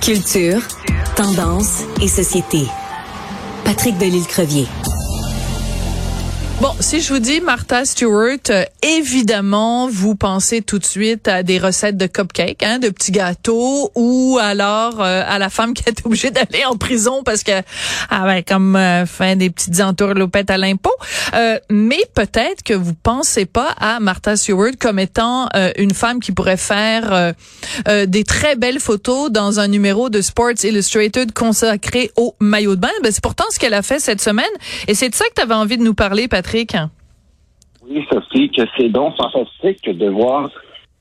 Culture, tendance et société. Patrick Delisle-Crevier. Bon, si je vous dis Martha Stewart, euh, évidemment, vous pensez tout de suite à des recettes de cupcakes, hein, de petits gâteaux, ou alors euh, à la femme qui est obligée d'aller en prison parce que, ah ben, comme euh, fin des petites entourloupettes à l'impôt. mais peut-être que vous pensez pas à Martha Stewart comme étant une femme qui pourrait faire des très belles photos dans un numéro de Sports Illustrated consacré au maillot de bain. Ben, c'est pourtant ce qu'elle a fait cette semaine, et c'est de ça que tu avais envie de nous parler, Patrick. Oui, Sophie, que c'est donc fantastique de voir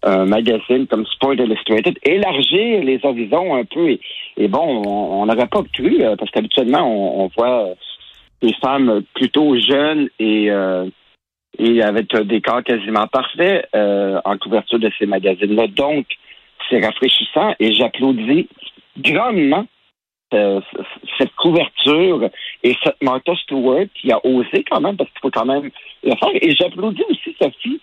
un magazine comme Sport Illustrated élargir les horizons un peu. Et, bon, on n'aurait pas cru, euh, parce qu'habituellement, on, voit des femmes plutôt jeunes et, euh, avec des corps quasiment parfaits euh, en couverture de ces magazines-là. Donc, c'est rafraîchissant et j'applaudis grandement euh, cette couverture et cette Martha Stewart qui a osé quand même, parce qu'il faut quand même le faire. Et j'applaudis aussi Sophie.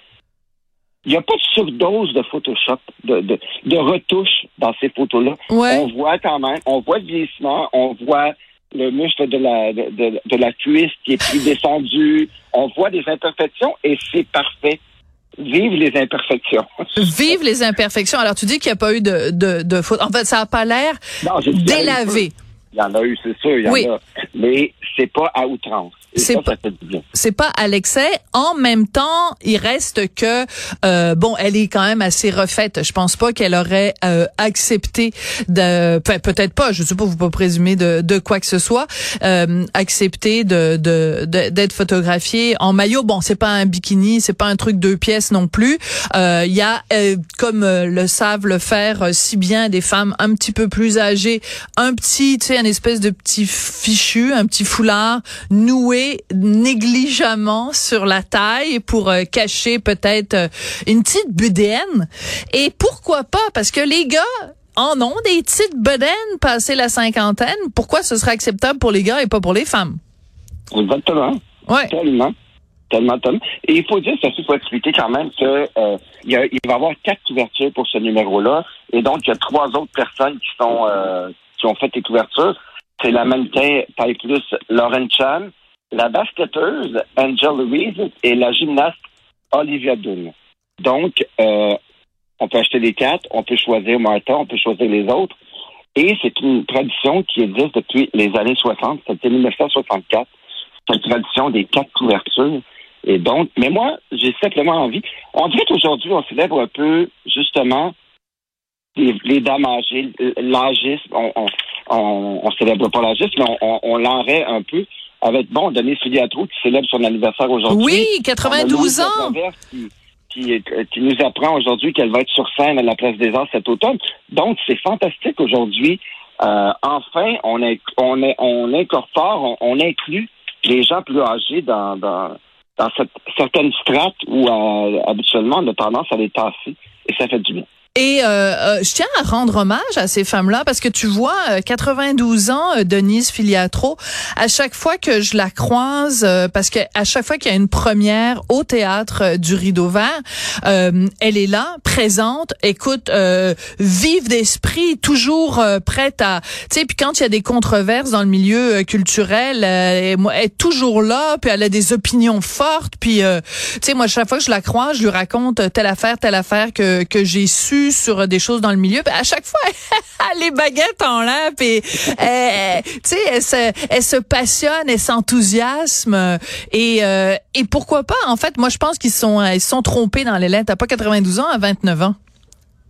Il n'y a pas de surdose de Photoshop, de, de, de retouches dans ces photos-là. On voit quand même, on voit le vieillissement, on voit le muscle de la, de, de la cuisse qui est plus descendu, on voit des imperfections et c'est parfait. Vive les imperfections. Vive les imperfections. Alors, tu dis qu'il n'y a pas eu de, de, de faute. En fait, ça n'a pas l'air délavé. Il y en a eu, c'est sûr, il y en a. Mais c'est pas à outrance. C'est pas, c'est pas à l'excès. En même temps, il reste que euh, bon, elle est quand même assez refaite. Je pense pas qu'elle aurait euh, accepté de, peut-être pas. Je sais pas, vous pas présumer de, de quoi que ce soit, euh, accepter de d'être photographiée en maillot. Bon, c'est pas un bikini, c'est pas un truc deux pièces non plus. Euh, il y a, euh, comme le savent le faire si bien des femmes un petit peu plus âgées, un petit, tu sais, un espèce de petit fichu, un petit foulard noué négligemment sur la taille pour euh, cacher peut-être euh, une petite bedaine. Et pourquoi pas? Parce que les gars en ont des petites bedaines passées la cinquantaine. Pourquoi ce serait acceptable pour les gars et pas pour les femmes? Exactement. Ouais. Tellement. Tellement, tellement. Et il faut dire, ça faut expliquer quand même que euh, il, va y avoir quatre couvertures pour ce numéro-là. Et donc, il y a trois autres personnes qui sont qui ont fait les couvertures. C'est la mannequin taille plus Lauren Chan, la basketteuse Angel Louise et la gymnaste Olivia Dunn. Donc, euh, on peut acheter les quatre, on peut choisir Martha, on peut choisir les autres. Et c'est une tradition qui existe depuis les années 60, c'était 1964, cette tradition des quatre couvertures. Et donc, mais moi, j'ai simplement envie. On dirait qu'aujourd'hui, on célèbre un peu, justement, les, les dames âgées, l'âgisme. On, on, on, on, célèbre pas l'âgisme, mais on, on, l'enraie un peu avec, bon, Denis Filiatro qui célèbre son anniversaire aujourd'hui. Oui, 92 ans. Qui, euh, qui, nous apprend aujourd'hui qu'elle va être sur scène à la Place des Arts cet automne. Donc, c'est fantastique aujourd'hui. Euh, enfin, on, est, on, est, on incorpore, on, inclut les gens plus âgés dans, dans, dans cette, certaines strates où euh, habituellement on a tendance à les tasser. Et ça fait du bien. Et euh, euh, je tiens à rendre hommage à ces femmes-là parce que tu vois, 92 euh, ans, Denise Filiatro, à chaque fois que je la croise, parce que à chaque fois qu'il y a une première au théâtre du Rideau Vert, elle est là, présente, écoute, vive d'esprit, toujours prête à, tu sais, puis quand il y a des controverses dans le milieu culturel, elle, est toujours là, puis elle a des opinions fortes, puis tu sais, moi chaque fois que je la croise, je lui raconte telle affaire, telle affaire que que j'ai su sur des choses dans le milieu. à chaque fois, les baguettes en l'air, et euh, tu sais, elle se, elle se passionne, elle s'enthousiasme et euh, et pourquoi pas En fait, moi je pense qu'ils sont ils sont trompés dans les lettres. T'as pas 92 ans à 29 ans.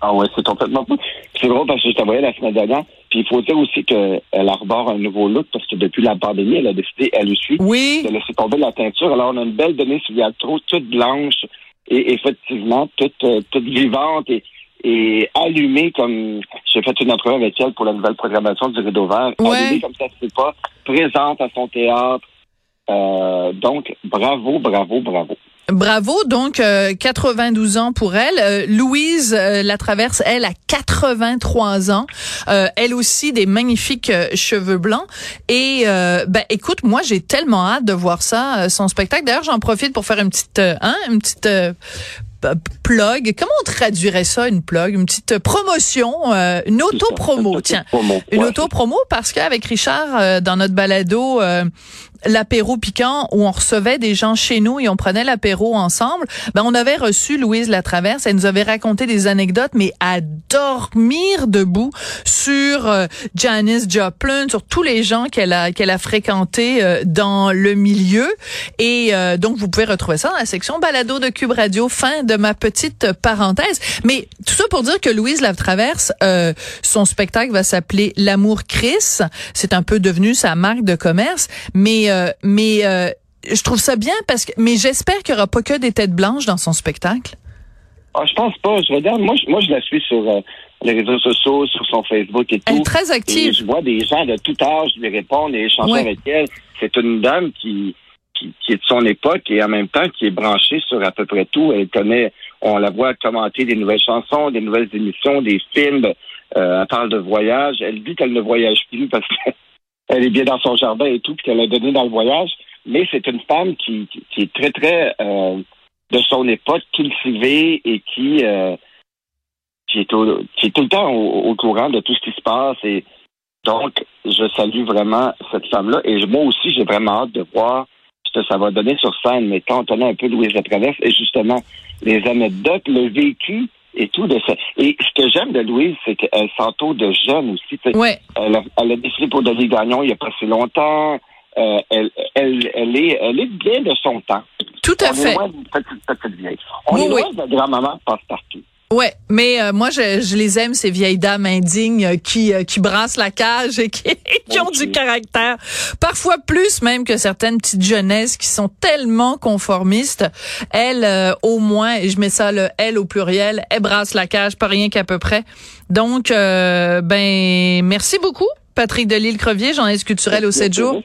Ah ouais, c'est complètement fou. C'est drôle parce que je t'envoyais la semaine dernière. Puis il faut dire aussi qu'elle arbore un nouveau look parce que depuis la pandémie, elle a décidé, elle aussi, oui. de laisser tomber la teinture. Alors on a une belle donnée sur trop toute blanche et effectivement toute, euh, toute vivante et et allumée comme j'ai fait une entrevue avec elle pour la nouvelle programmation du Rideau Vert, allumée comme ça c'est pas, présente à son théâtre. Euh, donc, bravo, bravo, bravo. Bravo, donc 92 euh, ans pour elle. Euh, Louise euh, la traverse, elle a 83 ans. elle aussi des magnifiques cheveux blancs. Et ben écoute, moi j'ai tellement hâte de voir ça, son spectacle. D'ailleurs, j'en profite pour faire une petite, hein, une petite plug. Comment on traduirait ça, une plug? Une petite promotion, euh, une auto-promo, tiens. Une auto-promo parce qu'avec Richard, euh, dans notre balado, euh, l'apéro piquant où on recevait des gens chez nous et on prenait l'apéro ensemble, ben on avait reçu Louise Latraverse, elle nous avait raconté des anecdotes mais à dormir debout sur euh, Janice Joplin, sur tous les gens qu'elle a qu'elle a fréquentés euh, dans le milieu. Et euh, donc vous pouvez retrouver ça dans la section balado de Cube Radio. Fin de ma petite parenthèse. Mais tout ça pour dire que Louise Latraverse son spectacle va s'appeler L'amour Chris, c'est un peu devenu sa marque de commerce, mais euh, mais euh, je trouve ça bien parce que mais j'espère qu'il n'y aura pas que des têtes blanches dans son spectacle. Ah, je pense pas. Je regarde, moi, je, moi, je la suis sur euh, les réseaux sociaux, sur son Facebook et tout. Elle est très active. je vois des gens de tout âge lui répondre et échanger avec elle. C'est une dame qui, qui, est de son époque et en même temps qui est branchée sur à peu près tout. Elle connaît, on la voit commenter des nouvelles chansons, des nouvelles émissions, des films. elle parle de voyage. Elle dit qu'elle ne voyage plus parce que elle est bien dans son jardin et tout, puis qu'elle a donné dans le voyage. Mais c'est une femme qui, qui, est très, très euh, de son époque, cultivée et qui, euh, qui, est qui est tout le temps au, courant de tout ce qui se passe. Et donc, je salue vraiment cette femme-là. Et moi aussi, j'ai vraiment hâte de voir ce que ça va donner sur scène. Mais quand on connaît un peu Louise Latraverse et justement les anecdotes, le vécu et tout de ça. Et ce que j'aime de Louise, c'est qu'elle s'entoure de jeunes aussi. Ouais. Elle, a, elle a décidé pour Denis Gagnon il n'y a pas si longtemps. Euh, elle, elle, elle, est, elle est bien de son temps. Tout à On fait. Est loin petite, petite vieille. On est loin de la grand-maman passe-partout. Ouais, mais euh, moi je, je, les aime ces vieilles dames indignes euh, qui euh, qui brassent la cage et qui, qui ont du caractère, parfois plus même que certaines petites jeunesses qui sont tellement conformistes. Elle au moins, et je mets ça le elle au pluriel, elle brasse la cage pas rien qu'à peu près. Donc ben merci beaucoup Patrick Delisle Crevier, journaliste culturel au 7 jours.